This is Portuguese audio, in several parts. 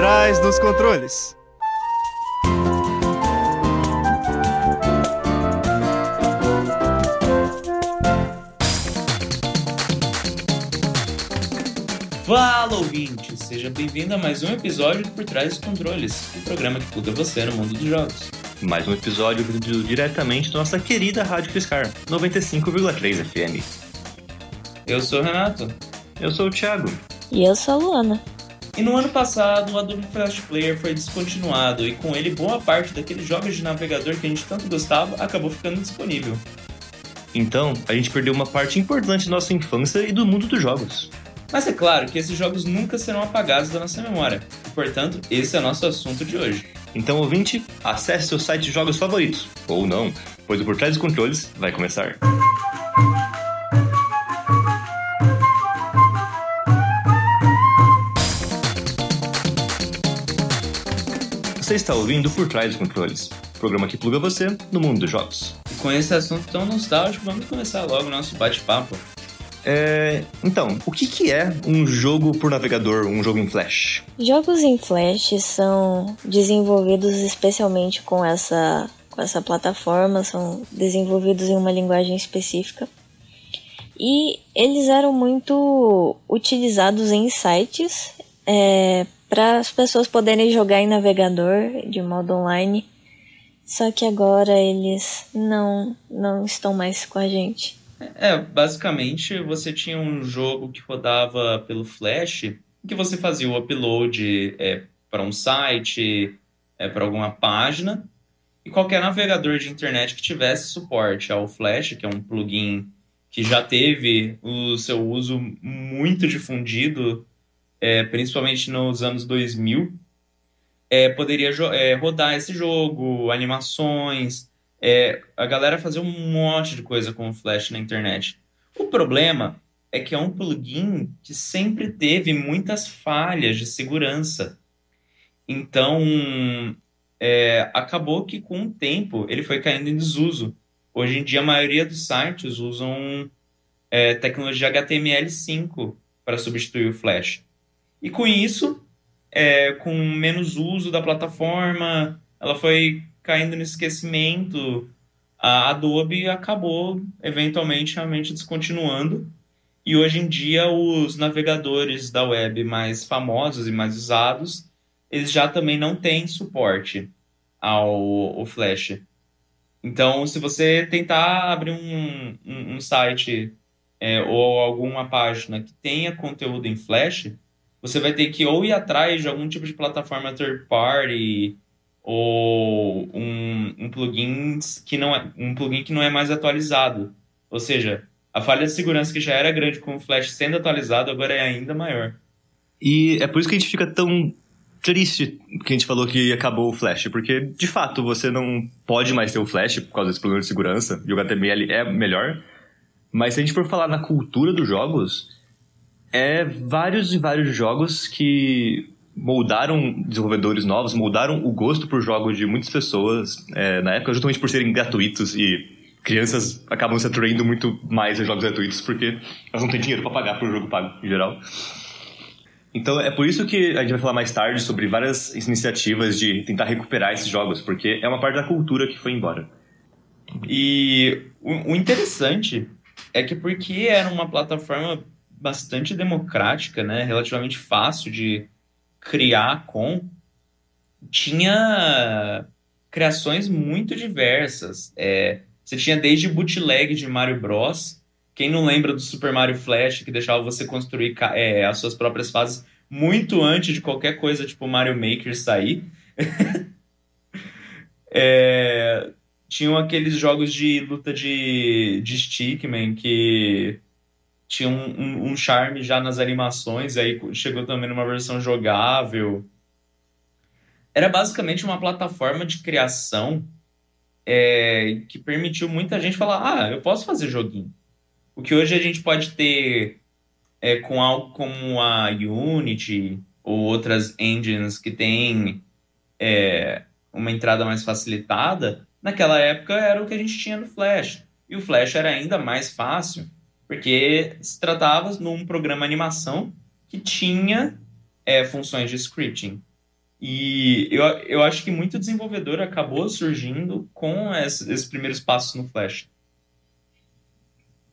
trás dos controles. Fala ouvinte, seja bem-vindo a mais um episódio do Por Trás dos Controles, o programa que pluga você no mundo dos jogos. Mais um episódio vindo diretamente da nossa querida Rádio Fiscar, 95,3 FM. Eu sou o Renato. Eu sou o Thiago. E eu sou a Luana. E no ano passado, o Adobe Flash Player foi descontinuado e com ele boa parte daqueles jogos de navegador que a gente tanto gostava acabou ficando disponível. Então, a gente perdeu uma parte importante da nossa infância e do mundo dos jogos. Mas é claro que esses jogos nunca serão apagados da nossa memória, e portanto, esse é nosso assunto de hoje. Então, ouvinte, acesse seu site de jogos favoritos, ou não, pois o Por Trás dos Controles vai começar. Você está ouvindo Por Trás dos Controles, programa que pluga você no mundo dos jogos. E com esse assunto tão nostálgico, vamos começar logo o nosso bate-papo. É, então, o que, que é um jogo por navegador, um jogo em Flash? Jogos em Flash são desenvolvidos especialmente com essa, com essa plataforma, são desenvolvidos em uma linguagem específica. E eles eram muito utilizados em sites é, para as pessoas poderem jogar em navegador de modo online. Só que agora eles não, não estão mais com a gente. É, basicamente você tinha um jogo que rodava pelo Flash, que você fazia o upload é, para um site, é, para alguma página, e qualquer navegador de internet que tivesse suporte ao Flash, que é um plugin que já teve o seu uso muito difundido, é, principalmente nos anos 2000, é, poderia é, rodar esse jogo, animações, é, a galera fazer um monte de coisa com o Flash na internet. O problema é que é um plugin que sempre teve muitas falhas de segurança. Então, é, acabou que com o tempo ele foi caindo em desuso. Hoje em dia, a maioria dos sites usam é, tecnologia HTML5 para substituir o Flash. E com isso, é, com menos uso da plataforma, ela foi caindo no esquecimento, a Adobe acabou eventualmente realmente descontinuando. E hoje em dia os navegadores da web mais famosos e mais usados, eles já também não têm suporte ao, ao Flash. Então, se você tentar abrir um, um, um site é, ou alguma página que tenha conteúdo em Flash, você vai ter que ou ir atrás de algum tipo de plataforma third party ou um, um plugin que não é um plugin que não é mais atualizado. Ou seja, a falha de segurança que já era grande com o Flash sendo atualizado agora é ainda maior. E é por isso que a gente fica tão triste que a gente falou que acabou o Flash, porque de fato você não pode mais ter o Flash por causa desse problema de segurança, e o HTML é melhor. Mas se a gente for falar na cultura dos jogos, é vários e vários jogos que moldaram desenvolvedores novos, moldaram o gosto por jogos de muitas pessoas é, na época, justamente por serem gratuitos e crianças acabam se atraindo muito mais a jogos gratuitos porque elas não têm dinheiro para pagar por jogo pago em geral. Então é por isso que a gente vai falar mais tarde sobre várias iniciativas de tentar recuperar esses jogos, porque é uma parte da cultura que foi embora. E o interessante é que porque era uma plataforma bastante democrática, né, relativamente fácil de criar com, tinha criações muito diversas. É, você tinha desde bootleg de Mario Bros. Quem não lembra do Super Mario Flash, que deixava você construir é, as suas próprias fases muito antes de qualquer coisa tipo Mario Maker sair. é, tinham aqueles jogos de luta de, de Stickman que tinha um, um, um, charme já nas animações, aí chegou também numa versão jogável. Era basicamente uma plataforma de criação é, que permitiu muita gente falar: ah, eu posso fazer joguinho. O que hoje a gente pode ter é, com algo como a Unity ou outras engines que têm é, uma entrada mais facilitada, naquela época era o que a gente tinha no Flash. E o Flash era ainda mais fácil porque se tratava num programa animação que tinha é, funções de scripting. E eu, eu acho que muito desenvolvedor acabou surgindo com esses, esses primeiros passos no Flash.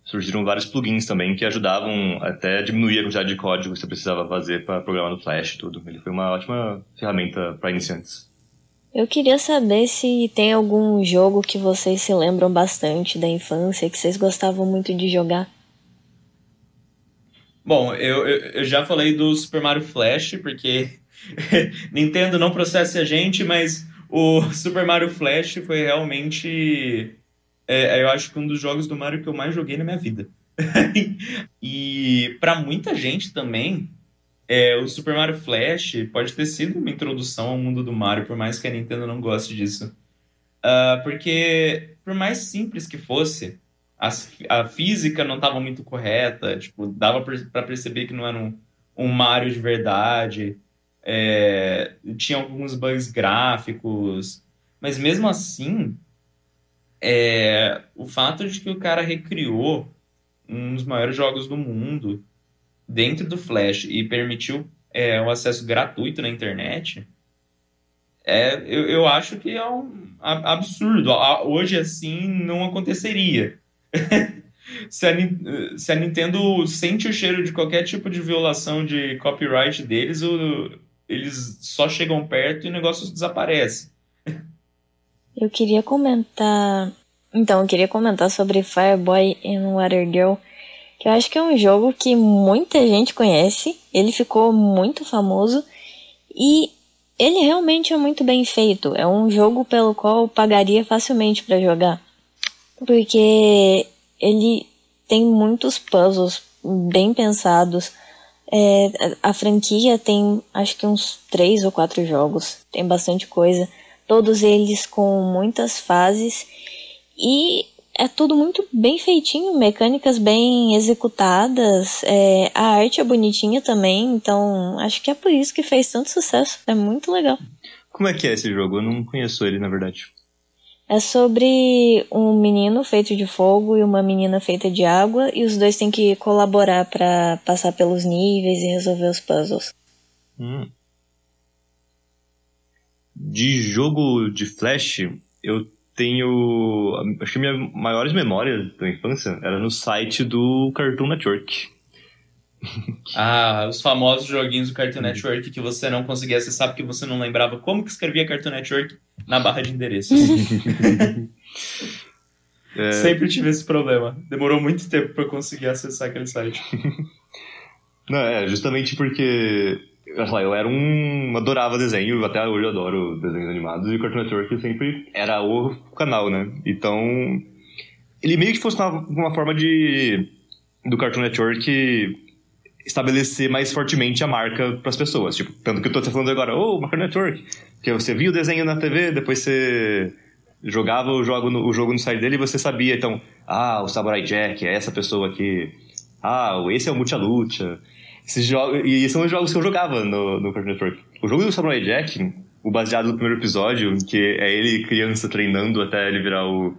Surgiram vários plugins também que ajudavam até a diminuir a quantidade de código que você precisava fazer para programar no Flash e tudo. Ele foi uma ótima ferramenta para iniciantes. Eu queria saber se tem algum jogo que vocês se lembram bastante da infância, que vocês gostavam muito de jogar. Bom, eu, eu, já falei do Super Mario Flash, porque Nintendo não processa a gente, mas o Super Mario Flash foi realmente. É, eu acho que um dos jogos do Mario que eu mais joguei na minha vida. e para muita gente também, é, o Super Mario Flash pode ter sido uma introdução ao mundo do Mario, por mais que a Nintendo não goste disso. Uh, porque, por mais simples que fosse, a, física não estava muito correta, tipo, dava para perceber que não era um, um Mario de verdade é, tinha alguns bugs gráficos, mas mesmo assim, é, o fato de que o cara recriou um dos maiores jogos do mundo dentro do Flash e permitiu é, o acesso gratuito na internet, é, eu, eu acho que é um absurdo. Hoje, assim, não aconteceria. Se, a, se a Nintendo sente o cheiro de qualquer tipo de violação de copyright deles, o, eles só chegam perto e o negócio desaparece. Eu queria comentar. Então, eu queria comentar sobre Fireboy and Water Girl, que eu acho que é um jogo que muita gente conhece. Ele ficou muito famoso e ele realmente é muito bem feito. É um jogo pelo qual eu pagaria facilmente para jogar, porque ele tem muitos puzzles bem pensados é, a franquia tem acho que uns três ou quatro jogos, tem bastante coisa, todos eles com muitas fases e é tudo muito bem feitinho, mecânicas bem executadas, é, a arte é bonitinha também, então acho que é por isso que fez tanto sucesso, é muito legal. Como é que é esse jogo? Eu não conheço ele, na verdade. É sobre um menino feito de fogo e uma menina feita de água, e os dois têm que colaborar para passar pelos níveis e resolver os puzzles. Hum. De jogo de Flash, eu tenho. Acho que minhas maiores memórias da infância era no site do Cartoon Network. Ah, os famosos joguinhos do Cartoon Network que você não conseguia acessar porque você não lembrava como que escrevia Cartoon Network na barra de endereços. é... Sempre tive esse problema. Demorou muito tempo para conseguir acessar aquele site. Não, é, justamente porque eu era um. adorava desenho, até hoje eu adoro desenhos animados, e o Cartoon Network sempre era o canal, né? Então. Ele meio que fosse uma, uma forma de. do Cartoon Network estabelecer mais fortemente a marca para as pessoas. Tipo, tanto que eu te falando agora, ô, oh, Marca Network, que você via o desenho na TV, depois você jogava o jogo no, o jogo no site dele e você sabia, então, ah, o Samurai Jack é essa pessoa aqui. Ah, esse é o Mucha Lucha. Esses jogos, e são os jogos que eu jogava no, no Cartoon Network. O jogo do Samurai Jack, o baseado no primeiro episódio, que é ele criança treinando até ele virar o,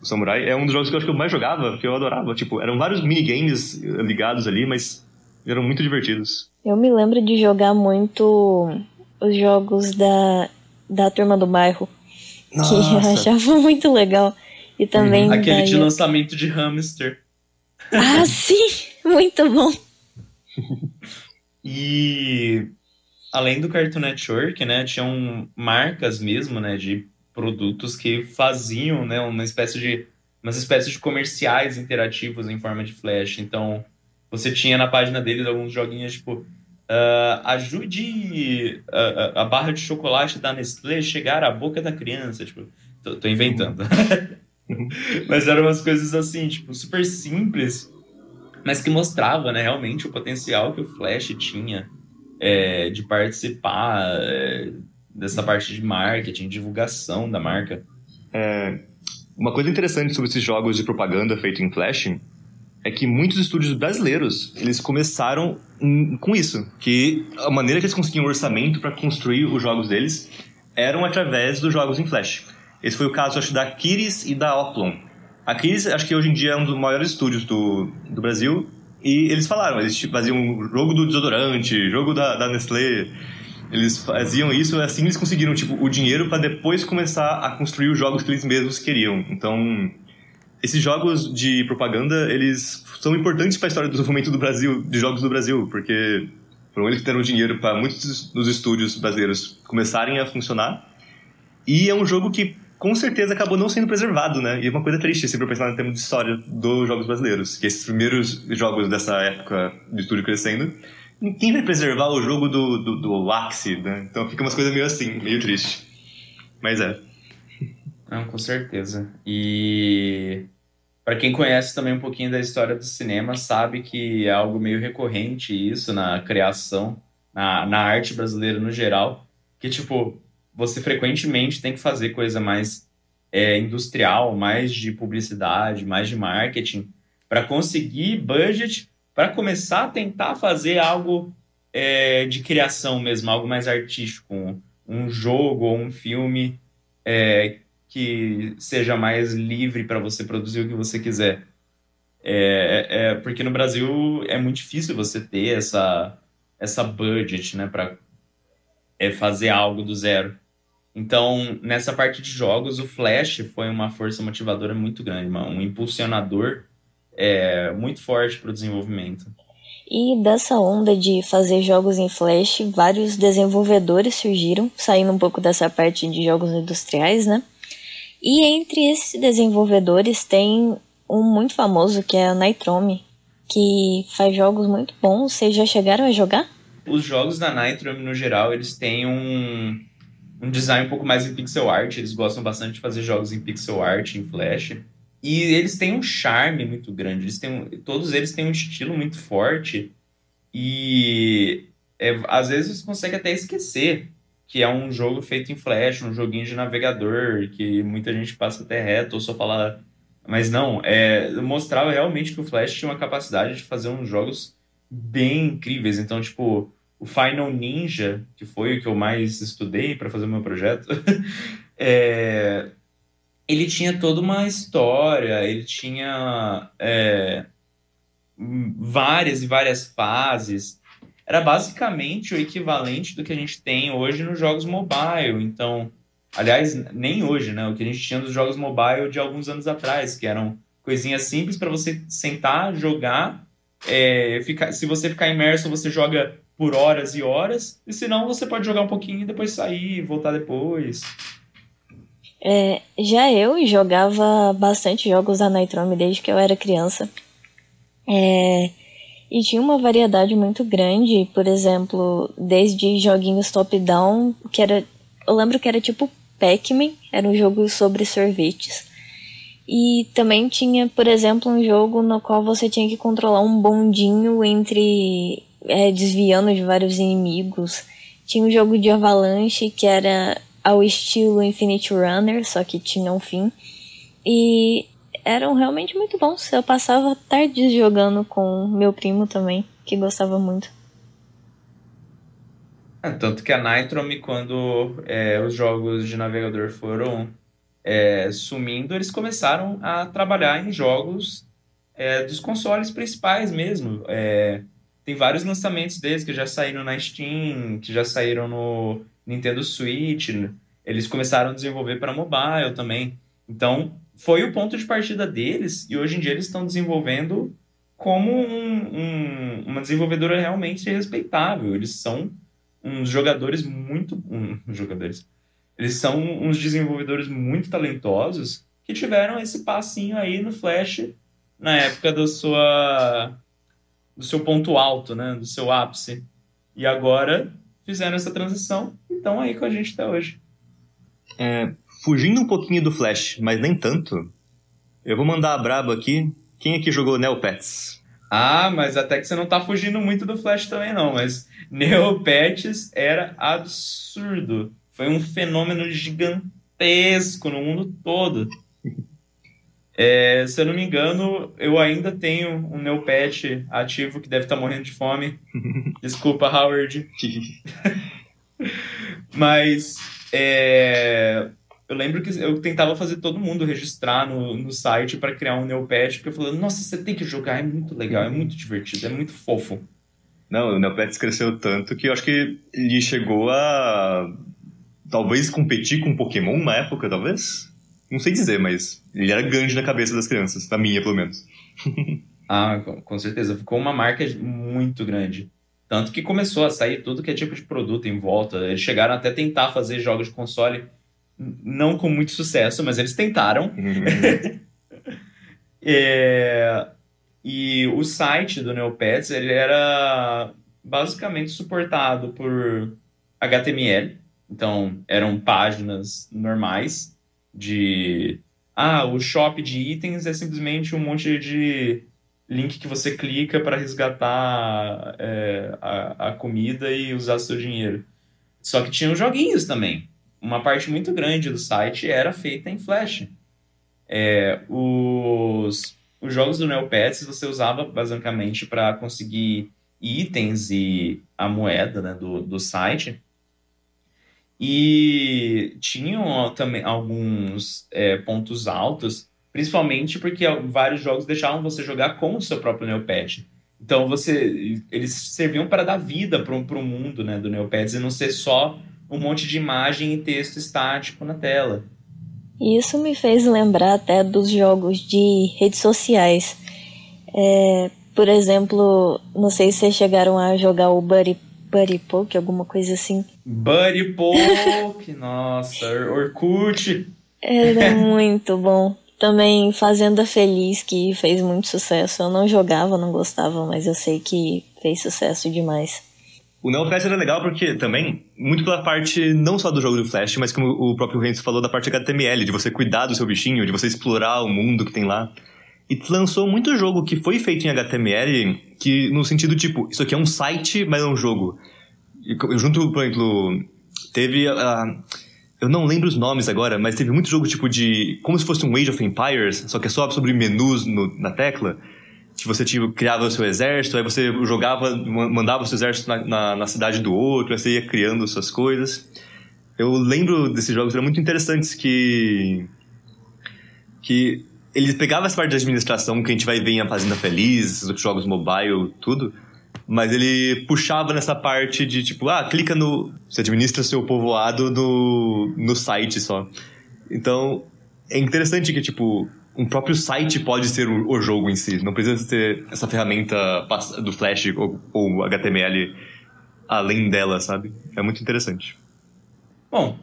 o samurai, é um dos jogos que eu acho que eu mais jogava, que eu adorava. Tipo, eram vários minigames ligados ali, mas eram muito divertidos. Eu me lembro de jogar muito os jogos da, da turma do bairro. Nossa. Que eu achava muito legal. E também. Uhum. Aquele de lançamento de hamster. Ah, sim! Muito bom. e além do Cartoon Network, né, tinham marcas mesmo, né, de produtos que faziam, né, uma espécie de umas espécies de comerciais interativos em forma de flash. Então, você tinha na página deles alguns joguinhos tipo uh, ajude a, a, barra de chocolate da Nestlé chegar à boca da criança. Tipo, tô, tô inventando. Uhum. mas eram umas coisas assim, tipo, super simples, mas que mostrava, né, realmente o potencial que o Flash tinha é, de participar é, dessa parte de marketing, divulgação da marca. É, uma coisa interessante sobre esses jogos de propaganda feito em Flash é que muitos estúdios brasileiros eles começaram com isso, que a maneira que eles conseguiam orçamento para construir os jogos deles eram através dos jogos em Flash. Esse foi o caso, acho, da Kiris e da Oplon. A Kiris, acho que hoje em dia é um dos maiores estúdios do, do Brasil, e eles falaram, eles faziam jogo do desodorante, jogo da, da Nestlé, Eles faziam isso assim eles conseguiram tipo, o dinheiro para depois começar a construir os jogos que eles mesmos queriam. Então, esses jogos de propaganda, eles são importantes para a história do desenvolvimento do Brasil, de jogos do Brasil, porque foram eles que deram dinheiro para muitos dos estúdios brasileiros começarem a funcionar. E é um jogo que com certeza acabou não sendo preservado, né? E é uma coisa triste, se for pensar em termos de história dos jogos brasileiros. Que esses primeiros jogos dessa época do estúdio crescendo, quem vai preservar o jogo do, do, do Axie, né? Então fica umas coisas meio assim, meio triste. Mas é. Não, com certeza. E para quem conhece também um pouquinho da história do cinema, sabe que é algo meio recorrente isso na criação, na, na arte brasileira no geral, que tipo, você frequentemente tem que fazer coisa mais é, industrial, mais de publicidade, mais de marketing, para conseguir budget, para começar a tentar fazer algo é, de criação mesmo, algo mais artístico, um, um jogo ou um filme é, que seja mais livre para você produzir o que você quiser. É, é, porque no Brasil é muito difícil você ter essa, essa budget né, para é, fazer algo do zero. Então, nessa parte de jogos, o Flash foi uma força motivadora muito grande, um impulsionador é, muito forte para o desenvolvimento. E dessa onda de fazer jogos em Flash, vários desenvolvedores surgiram, saindo um pouco dessa parte de jogos industriais, né? E entre esses desenvolvedores tem um muito famoso que é a Nitrome, que faz jogos muito bons. Vocês já chegaram a jogar? Os jogos da Nitrome, no geral, eles têm um, um design um pouco mais em pixel art. Eles gostam bastante de fazer jogos em pixel art, em Flash. E eles têm um charme muito grande. Eles têm, todos eles têm um estilo muito forte. E é, às vezes você consegue até esquecer que é um jogo feito em Flash, um joguinho de navegador, que muita gente passa até reto ou só fala. Mas não, é, mostrava realmente que o Flash tinha uma capacidade de fazer uns jogos bem incríveis. Então, tipo, o Final Ninja, que foi o que eu mais estudei para fazer o meu projeto, é, ele tinha toda uma história, ele tinha é, várias e várias fases. Era basicamente o equivalente do que a gente tem hoje nos jogos mobile. Então, aliás, nem hoje, né? O que a gente tinha nos jogos mobile de alguns anos atrás, que eram coisinhas simples para você sentar, jogar. É, ficar, se você ficar imerso, você joga por horas e horas, e se não, você pode jogar um pouquinho e depois sair, voltar depois. É, já eu jogava bastante jogos da Nitrome desde que eu era criança. É, e tinha uma variedade muito grande, por exemplo, desde joguinhos top-down, que era. Eu lembro que era tipo Pac-Man, era um jogo sobre sorvetes. E também tinha, por exemplo, um jogo no qual você tinha que controlar um bondinho entre é, desviando de vários inimigos. Tinha um jogo de avalanche que era ao estilo Infinite Runner, só que tinha um fim. E eram realmente muito bons. Eu passava tardes jogando com meu primo também, que gostava muito. É, tanto que a Nitrome, quando é, os jogos de navegador foram é, sumindo, eles começaram a trabalhar em jogos é, dos consoles principais mesmo. É, tem vários lançamentos deles que já saíram na Steam, que já saíram no Nintendo Switch. Eles começaram a desenvolver para mobile também. Então, foi o ponto de partida deles e hoje em dia eles estão desenvolvendo como um, um, uma desenvolvedora realmente respeitável. Eles são uns jogadores muito. Um, jogadores. Eles são uns desenvolvedores muito talentosos que tiveram esse passinho aí no Flash na época da sua do seu ponto alto, né, do seu ápice. E agora fizeram essa transição e estão aí com a gente até hoje. É, fugindo um pouquinho do Flash, mas nem tanto, eu vou mandar a braba aqui. Quem aqui jogou Neopets? Ah, mas até que você não tá fugindo muito do Flash também não, mas Neopets era absurdo. Foi um fenômeno gigantesco no mundo todo. É, se eu não me engano, eu ainda tenho um Neopet ativo que deve estar tá morrendo de fome. Desculpa, Howard. Mas é, eu lembro que eu tentava fazer todo mundo registrar no, no site para criar um Neopet, porque eu falei, nossa, você tem que jogar, é muito legal, é muito divertido, é muito fofo. Não, o Neopets cresceu tanto que eu acho que ele chegou a talvez competir com Pokémon na época, talvez? Não sei dizer, mas ele era grande na cabeça das crianças, da minha, pelo menos. ah, com certeza. Ficou uma marca muito grande. Tanto que começou a sair tudo que é tipo de produto em volta. Eles chegaram até tentar fazer jogos de console, não com muito sucesso, mas eles tentaram. Uhum. é... E o site do Neopets, ele era basicamente suportado por HTML, então, eram páginas normais de. Ah, o shop de itens é simplesmente um monte de link que você clica para resgatar é, a, a comida e usar seu dinheiro. Só que tinham joguinhos também. Uma parte muito grande do site era feita em Flash. É, os, os jogos do Neopets você usava basicamente para conseguir itens e a moeda né, do, do site. E tinham também alguns é, pontos altos, principalmente porque vários jogos deixavam você jogar com o seu próprio Neopet. Então você, eles serviam para dar vida para o mundo né, do Neopets e não ser só um monte de imagem e texto estático na tela. Isso me fez lembrar até dos jogos de redes sociais. É, por exemplo, não sei se vocês chegaram a jogar o Buddy Buddy Poke, alguma coisa assim. Buddy Poke, nossa, Orkut. Era muito bom. Também Fazenda Feliz, que fez muito sucesso. Eu não jogava, não gostava, mas eu sei que fez sucesso demais. O Neopets era legal porque também, muito pela parte não só do jogo do Flash, mas como o próprio Renzo falou, da parte HTML, de você cuidar do seu bichinho, de você explorar o mundo que tem lá. E lançou muito jogo que foi feito em HTML, que no sentido tipo, isso aqui é um site, mas é um jogo. E, junto, por exemplo, teve. Uh, eu não lembro os nomes agora, mas teve muito jogo tipo de. Como se fosse um Age of Empires, só que é só sobre menus no, na tecla. Que você tipo, criava o seu exército, aí você jogava, mandava o seu exército na, na, na cidade do outro, aí você ia criando suas coisas. Eu lembro desses jogos, eram muito interessantes que. que ele pegava essa parte de administração que a gente vai ver em A Fazenda Feliz, esses jogos mobile, tudo, mas ele puxava nessa parte de tipo, ah, clica no. Você administra seu povoado no, no site só. Então, é interessante que, tipo, um próprio site pode ser o, o jogo em si. Não precisa ter essa ferramenta do Flash ou, ou HTML além dela, sabe? É muito interessante. Bom,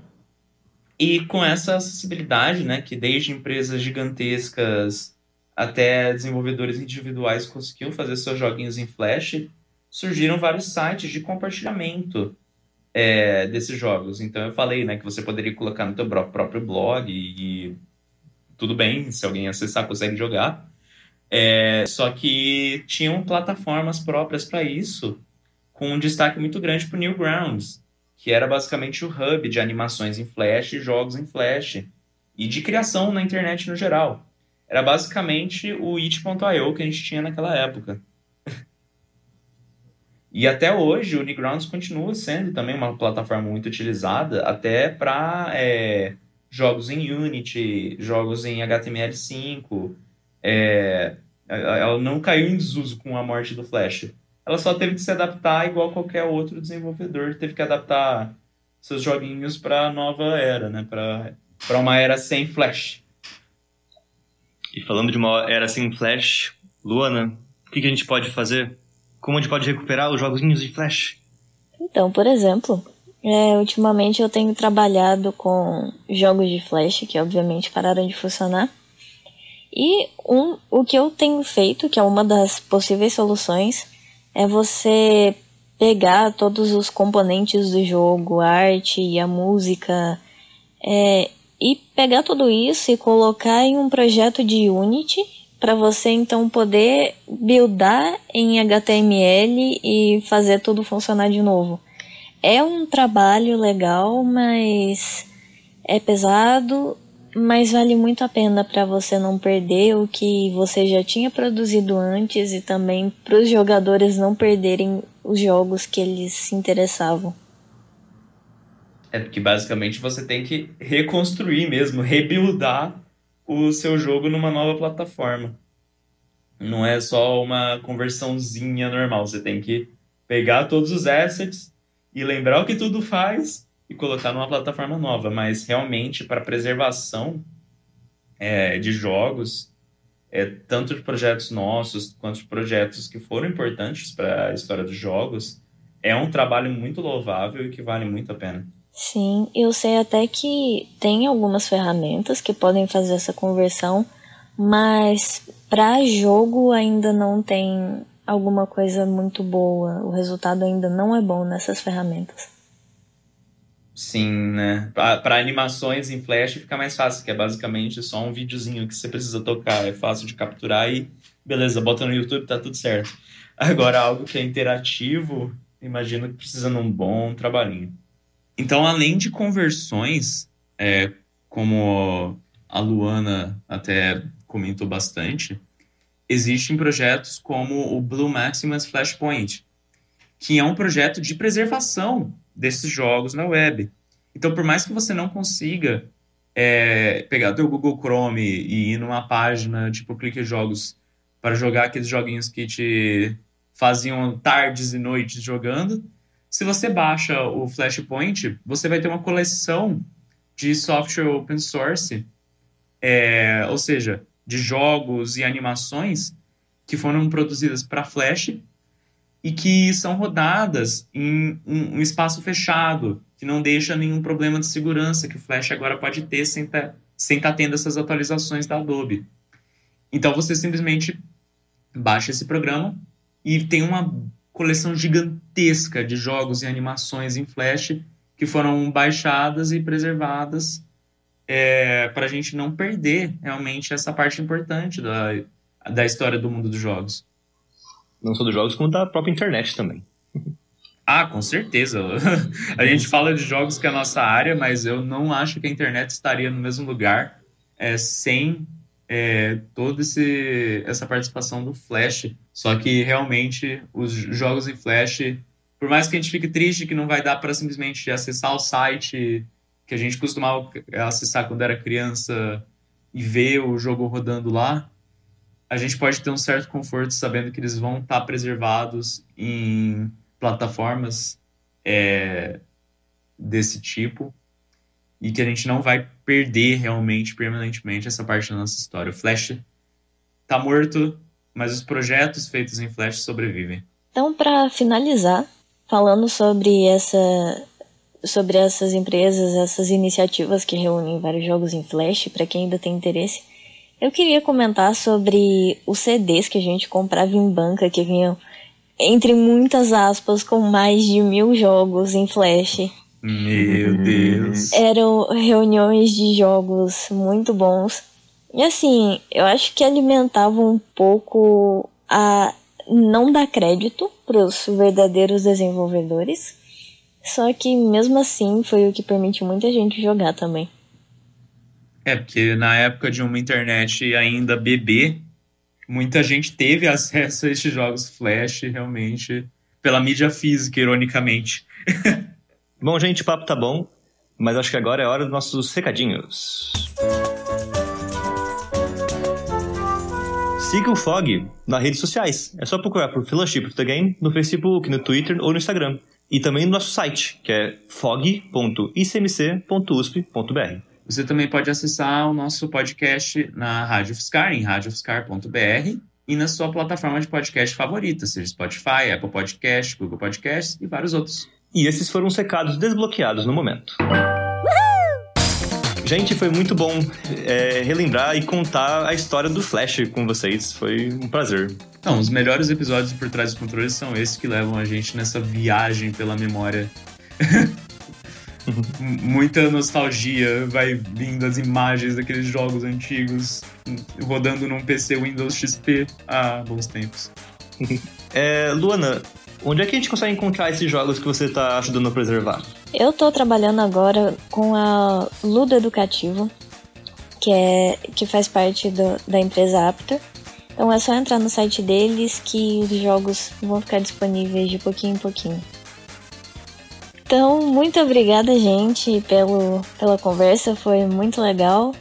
e com essa acessibilidade, né, que desde empresas gigantescas até desenvolvedores individuais conseguiam fazer seus joguinhos em Flash, surgiram vários sites de compartilhamento é, desses jogos. Então eu falei, né, que você poderia colocar no teu próprio blog e, tudo bem, se alguém acessar consegue jogar. É, só que tinham plataformas próprias para isso, com um destaque muito grande para Newgrounds que era basicamente o hub de animações em Flash, jogos em Flash e de criação na internet no geral. Era basicamente o it.io que a gente tinha naquela época. e até hoje o Newgrounds continua sendo também uma plataforma muito utilizada até para é, jogos em Unity, jogos em HTML5. É, ela não caiu em desuso com a morte do Flash ela só teve que se adaptar igual qualquer outro desenvolvedor, teve que adaptar seus joguinhos para a nova era, né? Para uma era sem Flash. E falando de uma era sem Flash, Luana, o que, que a gente pode fazer? Como a gente pode recuperar os joguinhos de Flash? Então, por exemplo, é, ultimamente eu tenho trabalhado com jogos de Flash, que obviamente pararam de funcionar. E um, o que eu tenho feito, que é uma das possíveis soluções, é você pegar todos os componentes do jogo, a arte e a música, é, e pegar tudo isso e colocar em um projeto de Unity para você então poder buildar em HTML e fazer tudo funcionar de novo. É um trabalho legal, mas é pesado mas vale muito a pena para você não perder o que você já tinha produzido antes e também para os jogadores não perderem os jogos que eles se interessavam. É porque basicamente você tem que reconstruir mesmo, rebuildar o seu jogo numa nova plataforma. Não é só uma conversãozinha normal, você tem que pegar todos os assets e lembrar o que tudo faz e colocar numa plataforma nova. Mas realmente, para preservação é, de jogos, é, tanto de projetos nossos quanto de projetos que foram importantes para a história dos jogos, é um trabalho muito louvável e que vale muito a pena. Sim, eu sei até que tem algumas ferramentas que podem fazer essa conversão, mas para jogo ainda não tem alguma coisa muito boa. O resultado ainda não é bom nessas ferramentas. Sim, né? Para animações em Flash fica mais fácil, que é basicamente só um videozinho que você precisa tocar, é fácil de capturar e beleza, bota no YouTube, tá tudo certo. Agora, algo que é interativo, imagino que precisa de um bom trabalhinho. Então, além de conversões, é, como a Luana até comentou bastante, existem projetos como o Blue Maximus Flashpoint, que é um projeto de preservação desses jogos na web. Então, por mais que você não consiga é, pegar o Google Chrome e ir numa página tipo Clique Jogos para jogar aqueles joguinhos que te faziam tardes e noites jogando, se você baixa o Flashpoint, você vai ter uma coleção de software open source, é, ou seja, de jogos e animações que foram produzidas para Flash e que são rodadas em um, espaço fechado, que não deixa nenhum problema de segurança que o Flash agora pode ter sem estar tá, tá tendo essas atualizações da Adobe. Então você simplesmente baixa esse programa e tem uma coleção gigantesca de jogos e animações em Flash que foram baixadas e preservadas é, para a gente não perder realmente essa parte importante da, da história do mundo dos jogos não só dos jogos, como da própria internet também. Ah, com certeza. a gente fala de jogos que é a nossa área, mas eu não acho que a internet estaria no mesmo lugar é, sem é, toda essa participação do Flash. Só que realmente os jogos em Flash, por mais que a gente fique triste que não vai dar para simplesmente acessar o site que a gente costumava acessar quando era criança e ver o jogo rodando lá, a gente pode ter um certo conforto sabendo que eles vão estar preservados em plataformas é, desse tipo e que a gente não vai perder realmente, permanentemente, essa parte da nossa história. O Flash tá morto, mas os projetos feitos em Flash sobrevivem. Então, para finalizar, falando sobre essa sobre essas empresas, essas iniciativas que reúnem vários jogos em Flash, para quem ainda tem interesse, eu queria comentar sobre os CDs que a gente comprava em banca, que vinham, entre muitas aspas, com mais de mil jogos em flash. Meu Deus! Eram reuniões de jogos muito bons. E assim, eu acho que alimentava um pouco a não dar crédito para os verdadeiros desenvolvedores. Só que mesmo assim foi o que permitiu muita gente jogar também. É, porque na época de uma internet ainda bebê, muita gente teve acesso a esses jogos Flash, realmente, pela mídia física, ironicamente. bom, gente, o papo tá bom, mas acho que agora é hora dos nossos recadinhos. Siga o Fog nas redes sociais. É só procurar por Fellowship of the Game no Facebook, no Twitter ou no Instagram. E também no nosso site, que é fog.icmc.usp.br. Você também pode acessar o nosso podcast na Rádio Fiscar, em radiofiscar.br, e na sua plataforma de podcast favorita, seja Spotify, Apple Podcast, Google Podcast e vários outros. E esses foram os recados desbloqueados no momento. Gente, foi muito bom é, relembrar e contar a história do Flash com vocês. Foi um prazer. Então, os melhores episódios por trás dos controles são esses que levam a gente nessa viagem pela memória muita nostalgia vai vindo as imagens daqueles jogos antigos rodando num PC Windows XP há bons tempos. É, Luana, onde é que a gente consegue encontrar esses jogos que você está ajudando a preservar? Eu estou trabalhando agora com a Ludo Educativo, que, é, que faz parte do, da empresa Aptor. Então é só entrar no site deles que os jogos vão ficar disponíveis de pouquinho em pouquinho. Então, muito obrigada, gente, pelo, pela conversa, foi muito legal.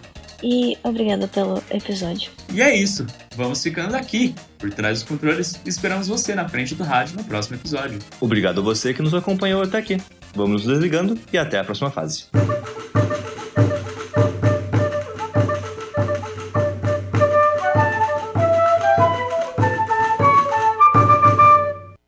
E obrigada pelo episódio. E é isso, vamos ficando aqui. Por trás dos controles esperamos você na frente do rádio no próximo episódio. Obrigado a você que nos acompanhou até aqui. Vamos nos desligando e até a próxima fase.